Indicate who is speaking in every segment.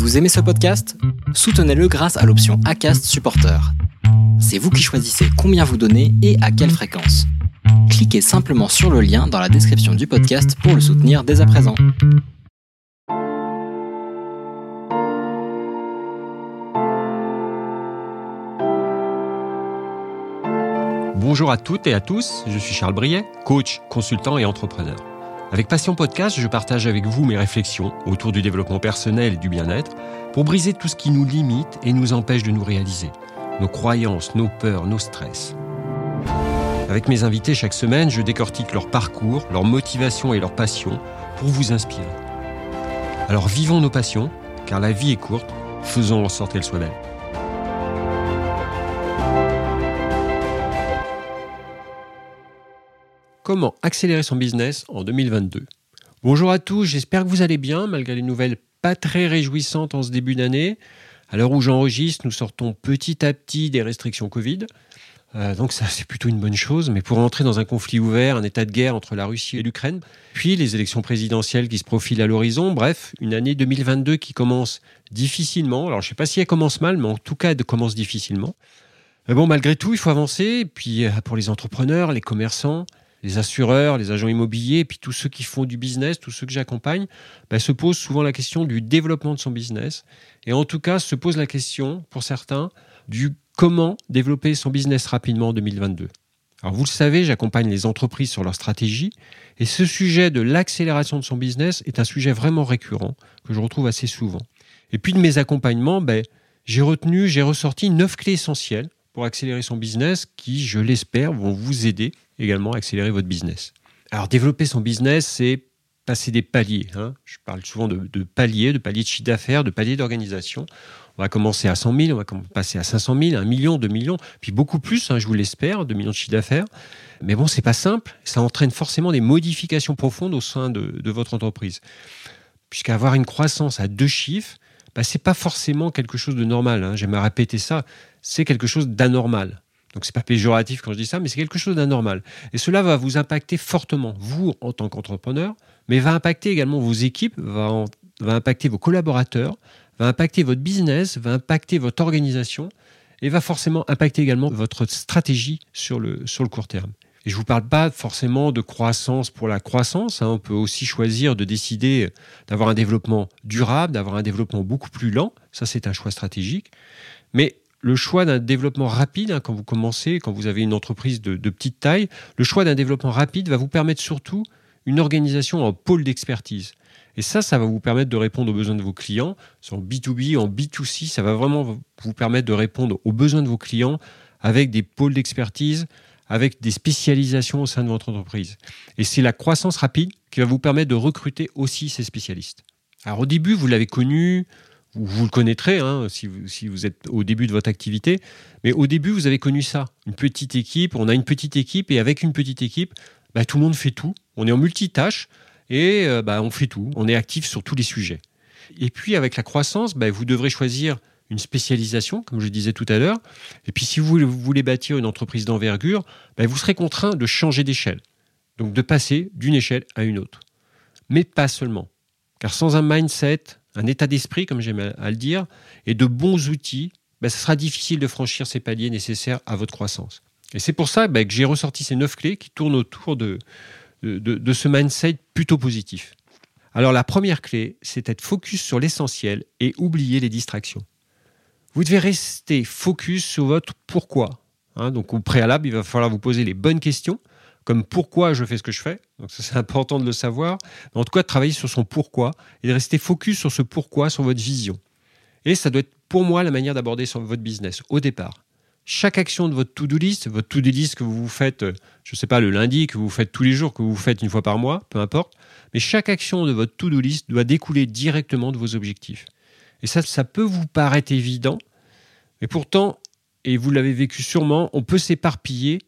Speaker 1: Vous aimez ce podcast? Soutenez-le grâce à l'option ACAST Supporter. C'est vous qui choisissez combien vous donnez et à quelle fréquence. Cliquez simplement sur le lien dans la description du podcast pour le soutenir dès à présent.
Speaker 2: Bonjour à toutes et à tous, je suis Charles Briet, coach, consultant et entrepreneur. Avec Passion Podcast, je partage avec vous mes réflexions autour du développement personnel et du bien-être pour briser tout ce qui nous limite et nous empêche de nous réaliser. Nos croyances, nos peurs, nos stress. Avec mes invités chaque semaine, je décortique leur parcours, leur motivation et leur passion pour vous inspirer. Alors vivons nos passions, car la vie est courte, faisons en sorte qu'elle soit belle. Comment accélérer son business en 2022 Bonjour à tous, j'espère que vous allez bien malgré les nouvelles pas très réjouissantes en ce début d'année. À l'heure où j'enregistre, nous sortons petit à petit des restrictions Covid. Euh, donc ça, c'est plutôt une bonne chose. Mais pour entrer dans un conflit ouvert, un état de guerre entre la Russie et l'Ukraine, puis les élections présidentielles qui se profilent à l'horizon, bref, une année 2022 qui commence difficilement. Alors je ne sais pas si elle commence mal, mais en tout cas, elle commence difficilement. Mais bon, malgré tout, il faut avancer. Puis euh, pour les entrepreneurs, les commerçants, les assureurs, les agents immobiliers, puis tous ceux qui font du business, tous ceux que j'accompagne, bah, se posent souvent la question du développement de son business. Et en tout cas, se pose la question, pour certains, du comment développer son business rapidement en 2022. Alors vous le savez, j'accompagne les entreprises sur leur stratégie, et ce sujet de l'accélération de son business est un sujet vraiment récurrent, que je retrouve assez souvent. Et puis de mes accompagnements, ben, j'ai retenu, j'ai ressorti neuf clés essentielles pour accélérer son business qui, je l'espère, vont vous aider également accélérer votre business. Alors développer son business, c'est passer des paliers. Hein. Je parle souvent de, paliers, de paliers de chiffre d'affaires, de paliers d'organisation. On va commencer à 100 000, on va passer à 500 000, 1 million, 2 millions, puis beaucoup plus, hein, je vous l'espère, 2 millions de chiffre d'affaires. Mais bon, c'est pas simple. Ça entraîne forcément des modifications profondes au sein de, votre entreprise. Puisqu'avoir une croissance à deux chiffres, bah, c'est pas forcément quelque chose de normal. Hein. J'aime à répéter ça. C'est quelque chose d'anormal. Donc c'est pas péjoratif quand je dis ça, mais c'est quelque chose d'anormal. Et cela va vous impacter fortement, vous en tant qu'entrepreneur, mais va impacter également vos équipes, va, impacter vos collaborateurs, va impacter votre business, va impacter votre organisation et va forcément impacter également votre stratégie sur le, sur le court terme. Et je ne vous parle pas forcément de croissance pour la croissance. Hein. On peut aussi choisir de décider d'avoir un développement durable, d'avoir un développement beaucoup plus lent. Ça, c'est un choix stratégique. Mais le choix d'un développement rapide, hein, quand vous commencez, quand vous avez une entreprise de, petite taille, le choix d'un développement rapide va vous permettre surtout une organisation en pôle d'expertise. Et ça, ça va vous permettre de répondre aux besoins de vos clients. En B2B, en B2C, ça va vraiment vous permettre de répondre aux besoins de vos clients avec des pôles d'expertise, avec des spécialisations au sein de votre entreprise. Et c'est la croissance rapide qui va vous permettre de recruter aussi ces spécialistes. Alors au début, vous l'avez connu, vous, le connaîtrez hein, si, vous, êtes au début de votre activité, mais au début, vous avez connu ça. Une petite équipe, on a une petite équipe, et avec une petite équipe, bah, tout le monde fait tout. On est en multitâche, et euh, bah, on fait tout. On est actif sur tous les sujets. Et puis, avec la croissance, bah, vous devrez choisir une spécialisation, comme je disais tout à l'heure. Et puis, si vous voulez bâtir une entreprise d'envergure, vous serez contraint de changer d'échelle. Donc, de passer d'une échelle à une autre. Mais pas seulement. Car sans un mindset, un état d'esprit, comme j'aime à le dire, et de bons outils, ben, ça sera difficile de franchir ces paliers nécessaires à votre croissance. Et c'est pour ça ben, que j'ai ressorti ces neuf clés qui tournent autour de, de, ce mindset plutôt positif. Alors la première clé, c'est être focus sur l'essentiel et oublier les distractions. Vous devez rester focus sur votre pourquoi. Hein. donc au préalable, il va falloir vous poser les bonnes questions comme pourquoi je fais ce que je fais. Donc ça, c'est important de le savoir. en tout cas, de travailler sur son pourquoi et de rester focus sur ce pourquoi, sur votre vision. Et ça doit être pour moi la manière d'aborder votre business au départ. Chaque action de votre to-do list, votre to-do list que vous faites, euh, je ne sais pas, le lundi, que vous faites tous les jours, que vous faites une fois par mois, peu importe, mais chaque action de votre to-do list doit découler directement de vos objectifs. Et ça, ça peut vous paraître évident, mais pourtant, et vous l'avez vécu sûrement, on peut s'éparpiller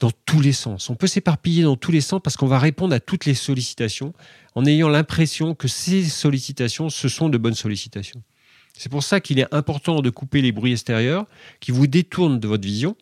Speaker 2: dans tous les sens. On peut s'éparpiller dans tous les sens parce qu'on va répondre à toutes les sollicitations en ayant l'impression que ces sollicitations, ce sont de bonnes sollicitations. C'est pour ça qu'il est important de couper les bruits extérieurs qui vous détournent de votre vision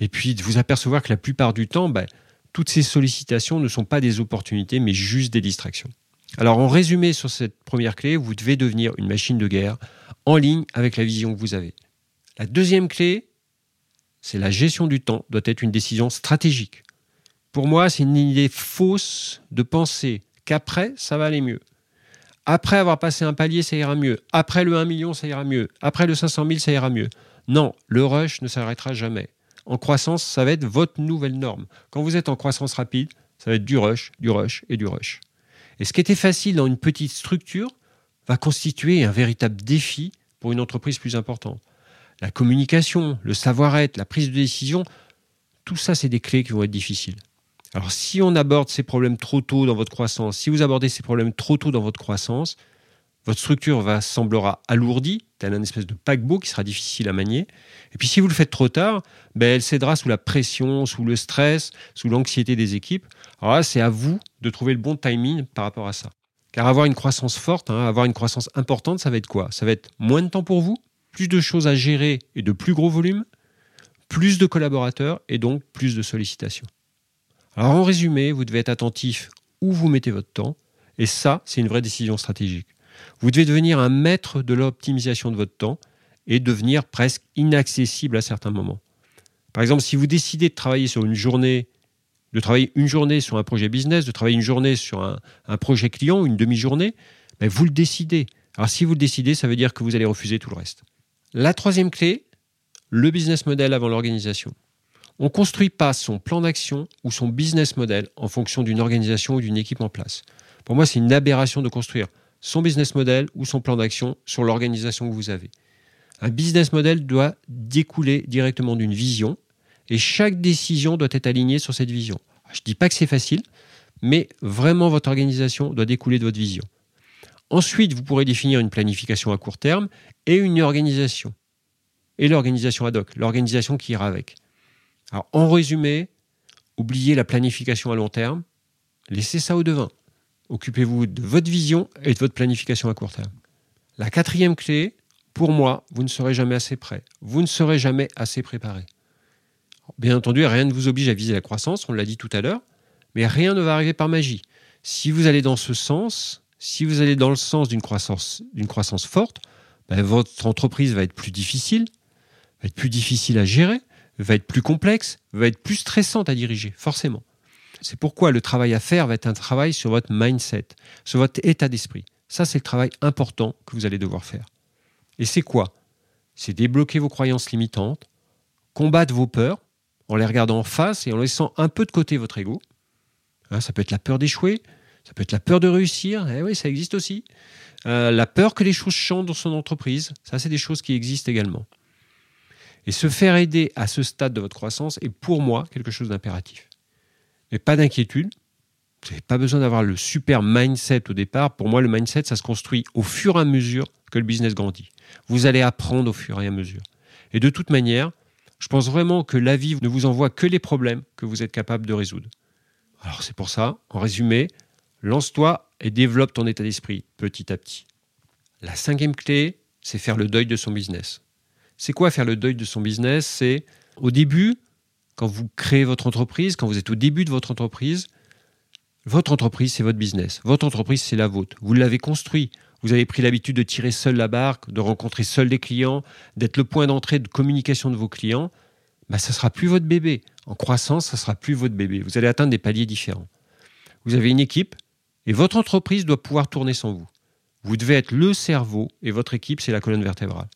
Speaker 2: et puis de vous apercevoir que la plupart du temps, ben, toutes ces sollicitations ne sont pas des opportunités mais juste des distractions. Alors en résumé sur cette première clé, vous devez devenir une machine de guerre en ligne avec la vision que vous avez. La deuxième clé, c'est la gestion du temps, doit être une décision stratégique. Pour moi, c'est une idée fausse de penser qu'après, ça va aller mieux. Après avoir passé un palier, ça ira mieux. Après le 1 million, ça ira mieux. Après le 500 000, ça ira mieux. Non, le rush ne s'arrêtera jamais. En croissance, ça va être votre nouvelle norme. Quand vous êtes en croissance rapide, ça va être du rush, du rush et du rush. Et ce qui était facile dans une petite structure va constituer un véritable défi pour une entreprise plus importante. La communication, le savoir-être, la prise de décision, tout ça, c'est des clés qui vont être difficiles. Alors si on aborde ces problèmes trop tôt dans votre croissance, si vous abordez ces problèmes trop tôt dans votre croissance, votre structure va semblera alourdie, tel un espèce de paquebot qui sera difficile à manier. Et puis si vous le faites trop tard, ben, elle cédera sous la pression, sous le stress, sous l'anxiété des équipes. Alors là, c'est à vous de trouver le bon timing par rapport à ça. Car avoir une croissance forte, hein, avoir une croissance importante, ça va être quoi? Ça va être moins de temps pour vous, plus de choses à gérer et de plus gros volumes, plus de collaborateurs et donc plus de sollicitations. Alors en résumé, vous devez être attentif où vous mettez votre temps, et ça, c'est une vraie décision stratégique. Vous devez devenir un maître de l'optimisation de votre temps et devenir presque inaccessible à certains moments. Par exemple, si vous décidez de travailler sur une journée, de travailler une journée sur un projet business, de travailler une journée sur un, projet client, une demi-journée, ben vous le décidez. Alors si vous le décidez, ça veut dire que vous allez refuser tout le reste. La troisième clé, le business model avant l'organisation. On ne construit pas son plan d'action ou son business model en fonction d'une organisation ou d'une équipe en place. Pour moi, c'est une aberration de construire son business model ou son plan d'action sur l'organisation que vous avez. Un business model doit découler directement d'une vision et chaque décision doit être alignée sur cette vision. Je ne dis pas que c'est facile, mais vraiment votre organisation doit découler de votre vision. Ensuite, vous pourrez définir une planification à court terme et une organisation. Et l'organisation ad hoc, l'organisation qui ira avec. Alors, en résumé, oubliez la planification à long terme, laissez ça au devin. Occupez-vous de votre vision et de votre planification à court terme. La quatrième clé, pour moi, vous ne serez jamais assez prêt. Vous ne serez jamais assez préparé. Bien entendu, rien ne vous oblige à viser la croissance, on l'a dit tout à l'heure, mais rien ne va arriver par magie. Si vous allez dans ce sens, si vous allez dans le sens d'une croissance, forte, ben, votre entreprise va être plus difficile, va être plus difficile à gérer, va être plus complexe, va être plus stressante à diriger, forcément. C'est pourquoi le travail à faire va être un travail sur votre mindset, sur votre état d'esprit. Ça, c'est le travail important que vous allez devoir faire. Et c'est quoi? C'est débloquer vos croyances limitantes, combattre vos peurs en les regardant en face et en laissant un peu de côté votre ego. Hein, ça peut être la peur d'échouer, ça peut être la peur de réussir, eh oui, ça existe aussi. Euh, la peur que les choses changent dans son entreprise, ça c'est des choses qui existent également. Et se faire aider à ce stade de votre croissance est pour moi quelque chose d'impératif. Mais pas d'inquiétude, vous n'avez pas besoin d'avoir le super mindset au départ. Pour moi, le mindset, ça se construit au fur et à mesure que le business grandit. Vous allez apprendre au fur et à mesure. Et de toute manière, je pense vraiment que la vie ne vous envoie que les problèmes que vous êtes capable de résoudre. Alors c'est pour ça, en résumé, lance-toi et développe ton état d'esprit petit à petit. La cinquième clé, c'est faire le deuil de son business. C'est quoi faire le deuil de son business? C'est au début, quand vous créez votre entreprise, quand vous êtes au début de votre entreprise, votre entreprise, c'est votre business. Votre entreprise, c'est la vôtre. Vous l'avez construit. Vous avez pris l'habitude de tirer seul la barque, de rencontrer seul les clients, d'être le point d'entrée de communication de vos clients. Bah, ça ne sera plus votre bébé. En croissance, ça ne sera plus votre bébé. Vous allez atteindre des paliers différents. Vous avez une équipe et votre entreprise doit pouvoir tourner sans vous. Vous devez être le cerveau et votre équipe, c'est la colonne vertébrale.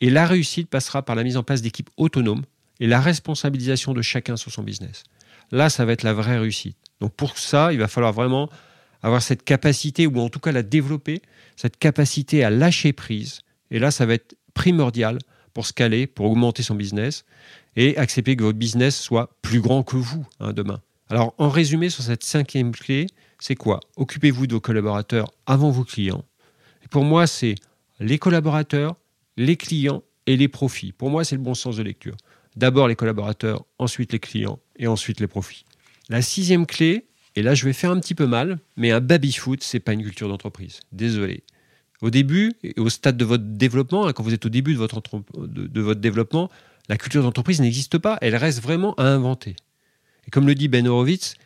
Speaker 2: Et la réussite passera par la mise en place d'équipes autonomes et la responsabilisation de chacun sur son business. Là, ça va être la vraie réussite. Donc pour ça, il va falloir vraiment avoir cette capacité, ou en tout cas la développer, cette capacité à lâcher prise. Et là, ça va être primordial pour scaler, pour augmenter son business et accepter que votre business soit plus grand que vous hein, demain. Alors, en résumé, sur cette cinquième clé, c'est quoi? Occupez-vous de vos collaborateurs avant vos clients. Pour moi, c'est les collaborateurs, les clients et les profits. Pour moi, c'est le bon sens de lecture. D'abord les collaborateurs, ensuite les clients et ensuite les profits. La sixième clé, et là je vais faire un petit peu mal, mais un baby-foot, c'est pas une culture d'entreprise. Désolé. Au début, et au stade de votre développement, hein, quand vous êtes au début de, votre développement, la culture d'entreprise n'existe pas. Elle reste vraiment à inventer. Comme le dit Ben Horowitz,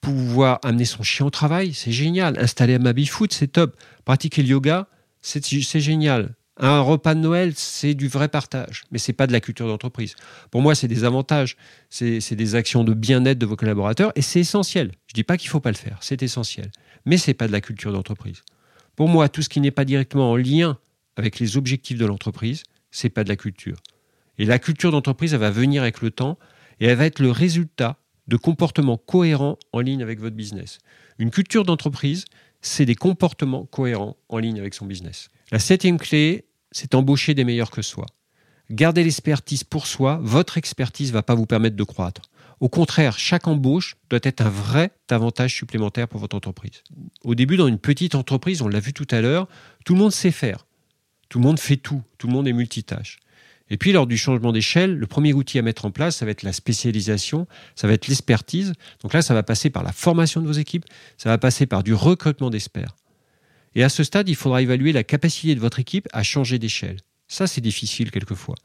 Speaker 2: pouvoir amener son chien au travail, c'est génial. Installer un baby-foot, c'est top. Pratiquer le yoga, c'est génial. Un repas de Noël, c'est du vrai partage, mais c'est pas de la culture d'entreprise. Pour moi, c'est des avantages, c'est des actions de bien-être de vos collaborateurs, et c'est essentiel. Je dis pas qu'il faut pas le faire, c'est essentiel, mais c'est pas de la culture d'entreprise. Pour moi, tout ce qui n'est pas directement en lien avec les objectifs de l'entreprise, c'est pas de la culture. Et la culture d'entreprise, elle va venir avec le temps, et elle va être le résultat de comportements cohérents en ligne avec votre business. Une culture d'entreprise, c'est des comportements cohérents en ligne avec son business. La septième clé, c'est embaucher des meilleurs que soi. Gardez l'expertise pour soi, votre expertise ne va pas vous permettre de croître. Au contraire, chaque embauche doit être un vrai avantage supplémentaire pour votre entreprise. Au début, dans une petite entreprise, on l'a vu tout à l'heure, tout le monde sait faire. Tout le monde fait tout, tout le monde est multitâche. Et puis, lors du changement d'échelle, le premier outil à mettre en place, ça va être la spécialisation, ça va être l'expertise. Donc là, ça va passer par la formation de vos équipes, ça va passer par du recrutement d'experts. Et à ce stade, il faudra évaluer la capacité de votre équipe à changer d'échelle. Ça, c'est difficile quelquefois.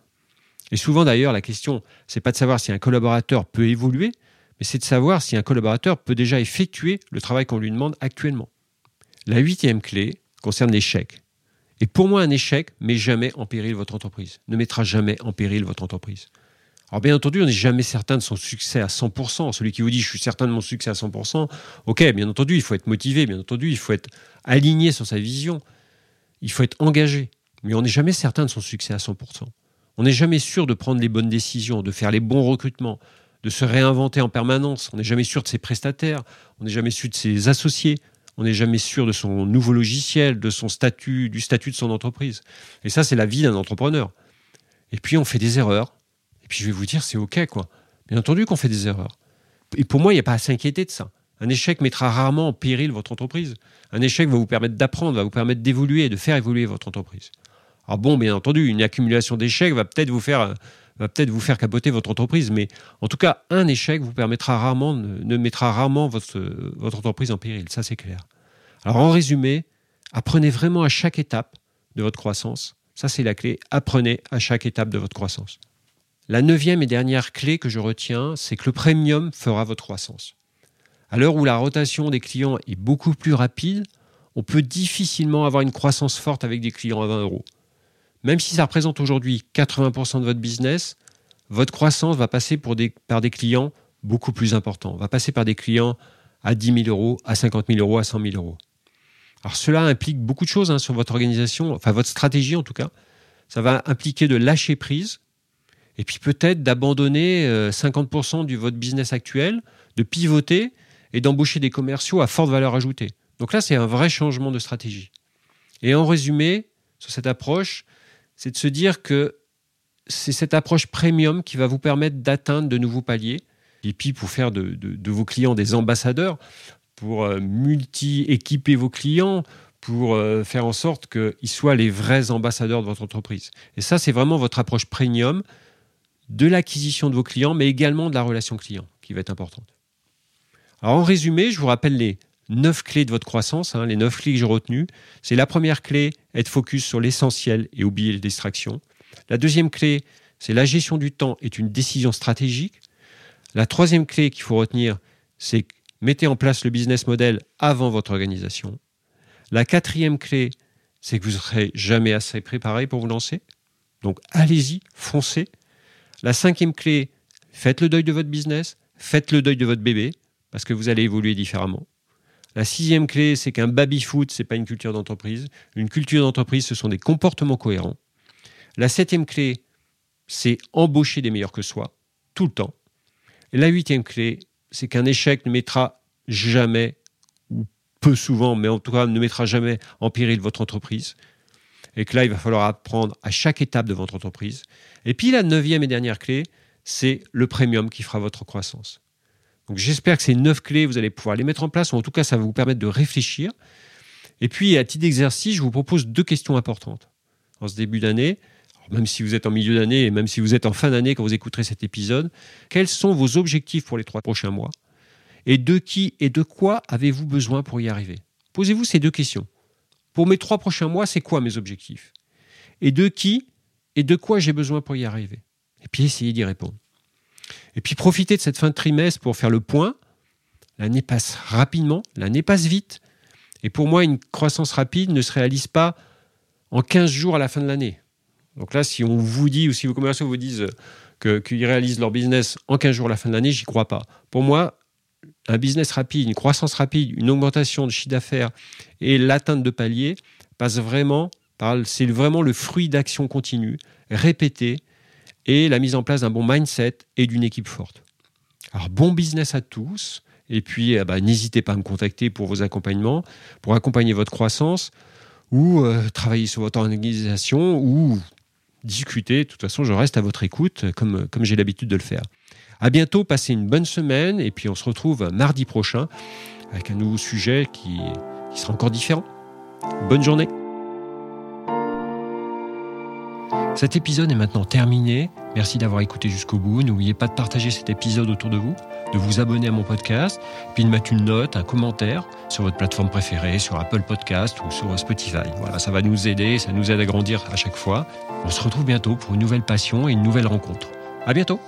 Speaker 2: Et souvent d'ailleurs, la question, c'est pas de savoir si un collaborateur peut évoluer, mais c'est de savoir si un collaborateur peut déjà effectuer le travail qu'on lui demande actuellement. La huitième clé concerne l'échec. Et pour moi, un échec met jamais en péril votre entreprise, ne mettra jamais en péril votre entreprise. Alors bien entendu, on n'est jamais certain de son succès à 100%. Celui qui vous dit je suis certain de mon succès à 100%, ok, bien entendu, il faut être motivé, bien entendu, il faut être aligné sur sa vision, il faut être engagé. Mais on n'est jamais certain de son succès à 100%. On n'est jamais sûr de prendre les bonnes décisions, de faire les bons recrutements, de se réinventer en permanence. On n'est jamais sûr de ses prestataires, on n'est jamais sûr de ses associés, on n'est jamais sûr de son nouveau logiciel, de son statut, du statut de son entreprise. Et ça, c'est la vie d'un entrepreneur. Et puis, on fait des erreurs. Et puis, je vais vous dire, c'est OK, quoi. Bien entendu qu'on fait des erreurs. Et pour moi, il n'y a pas à s'inquiéter de ça. Un échec mettra rarement en péril votre entreprise. Un échec va vous permettre d'apprendre, va vous permettre d'évoluer de faire évoluer votre entreprise. Alors bon, bien entendu, une accumulation d'échecs va peut-être vous faire va peut-être vous faire capoter votre entreprise, mais en tout cas, un échec vous permettra rarement, ne mettra rarement votre, votre entreprise en péril, ça c'est clair. Alors en résumé, apprenez vraiment à chaque étape de votre croissance, ça c'est la clé, apprenez à chaque étape de votre croissance. La neuvième et dernière clé que je retiens, c'est que le premium fera votre croissance. À l'heure où la rotation des clients est beaucoup plus rapide, on peut difficilement avoir une croissance forte avec des clients à 20 euros. Même si ça représente aujourd'hui 80% de votre business, votre croissance va passer par des clients beaucoup plus importants. Va passer par des clients à 10 000 euros, à 50 000 euros, à 100 000 euros. Alors cela implique beaucoup de choses hein, sur votre organisation, enfin votre stratégie en tout cas. Ça va impliquer de lâcher prise et puis peut-être d'abandonner 50% euh, de votre business actuel, de pivoter et d'embaucher des commerciaux à forte valeur ajoutée. Donc là, c'est un vrai changement de stratégie. Et en résumé, sur cette approche, c'est de se dire que c'est cette approche premium qui va vous permettre d'atteindre de nouveaux paliers, et puis pour faire de, vos clients des ambassadeurs, pour euh, multi-équiper vos clients, pour euh, faire en sorte qu'ils soient les vrais ambassadeurs de votre entreprise. Et ça, c'est vraiment votre approche premium de l'acquisition de vos clients, mais également de la relation client, qui va être importante. Alors en résumé, je vous rappelle les neuf clés de votre croissance, hein, les neuf clés que j'ai retenues. C'est la première clé, être focus sur l'essentiel et oublier les distractions. La deuxième clé, c'est la gestion du temps est une décision stratégique. La troisième clé qu'il faut retenir, c'est mettez en place le business model avant votre organisation. La quatrième clé, c'est que vous ne serez jamais assez préparé pour vous lancer. Donc allez-y, foncez. La cinquième clé, faites le deuil de votre business, faites le deuil de votre bébé, parce que vous allez évoluer différemment. La sixième clé, c'est qu'un baby-foot, ce n'est pas une culture d'entreprise. Une culture d'entreprise, ce sont des comportements cohérents. La septième clé, c'est embaucher des meilleurs que soi, tout le temps. La huitième clé, c'est qu'un échec ne mettra jamais, ou peu souvent, mais en tout cas ne mettra jamais en péril votre entreprise. Et que là, il va falloir apprendre à chaque étape de votre entreprise. Et puis la neuvième et dernière clé, c'est le premium qui fera votre croissance. Donc j'espère que ces neuf clés, vous allez pouvoir les mettre en place, ou en tout cas, ça va vous permettre de réfléchir. Et puis, à titre d'exercice, je vous propose deux questions importantes. En ce début d'année, même si vous êtes en milieu d'année et même si vous êtes en fin d'année quand vous écouterez cet épisode, quels sont vos objectifs pour les trois prochains mois? Et de qui et de quoi avez-vous besoin pour y arriver? Posez-vous ces deux questions. Pour mes trois prochains mois, c'est quoi mes objectifs? Et de qui et de quoi j'ai besoin pour y arriver? Et puis essayez d'y répondre. Et puis profitez de cette fin de trimestre pour faire le point, l'année passe rapidement, l'année passe vite. Et pour moi, une croissance rapide ne se réalise pas en 15 jours à la fin de l'année. Donc là, si on vous dit, ou si vos commerciaux vous disent qu'ils réalisent leur business en 15 jours à la fin de l'année, j'y crois pas. Pour moi, un business rapide, une croissance rapide, une augmentation de chiffre d'affaires et l'atteinte de paliers passe vraiment par, c'est vraiment le fruit d'actions continues, répétées, et la mise en place d'un bon mindset et d'une équipe forte. Alors bon business à tous, et puis eh ben, n'hésitez pas à me contacter pour vos accompagnements, pour accompagner votre croissance, ou euh, travailler sur votre organisation, ou discuter. De toute façon, je reste à votre écoute, comme, comme j'ai l'habitude de le faire. À bientôt, passez une bonne semaine, et puis on se retrouve mardi prochain avec un nouveau sujet qui, qui sera encore différent. Bonne journée Cet épisode est maintenant terminé. Merci d'avoir écouté jusqu'au bout. N'oubliez pas de partager cet épisode autour de vous, de vous abonner à mon podcast, puis de mettre une note, un commentaire sur votre plateforme préférée, sur Apple Podcast ou sur Spotify. Voilà, ça va nous aider, ça nous aide à grandir à chaque fois. On se retrouve bientôt pour une nouvelle passion et une nouvelle rencontre. À bientôt!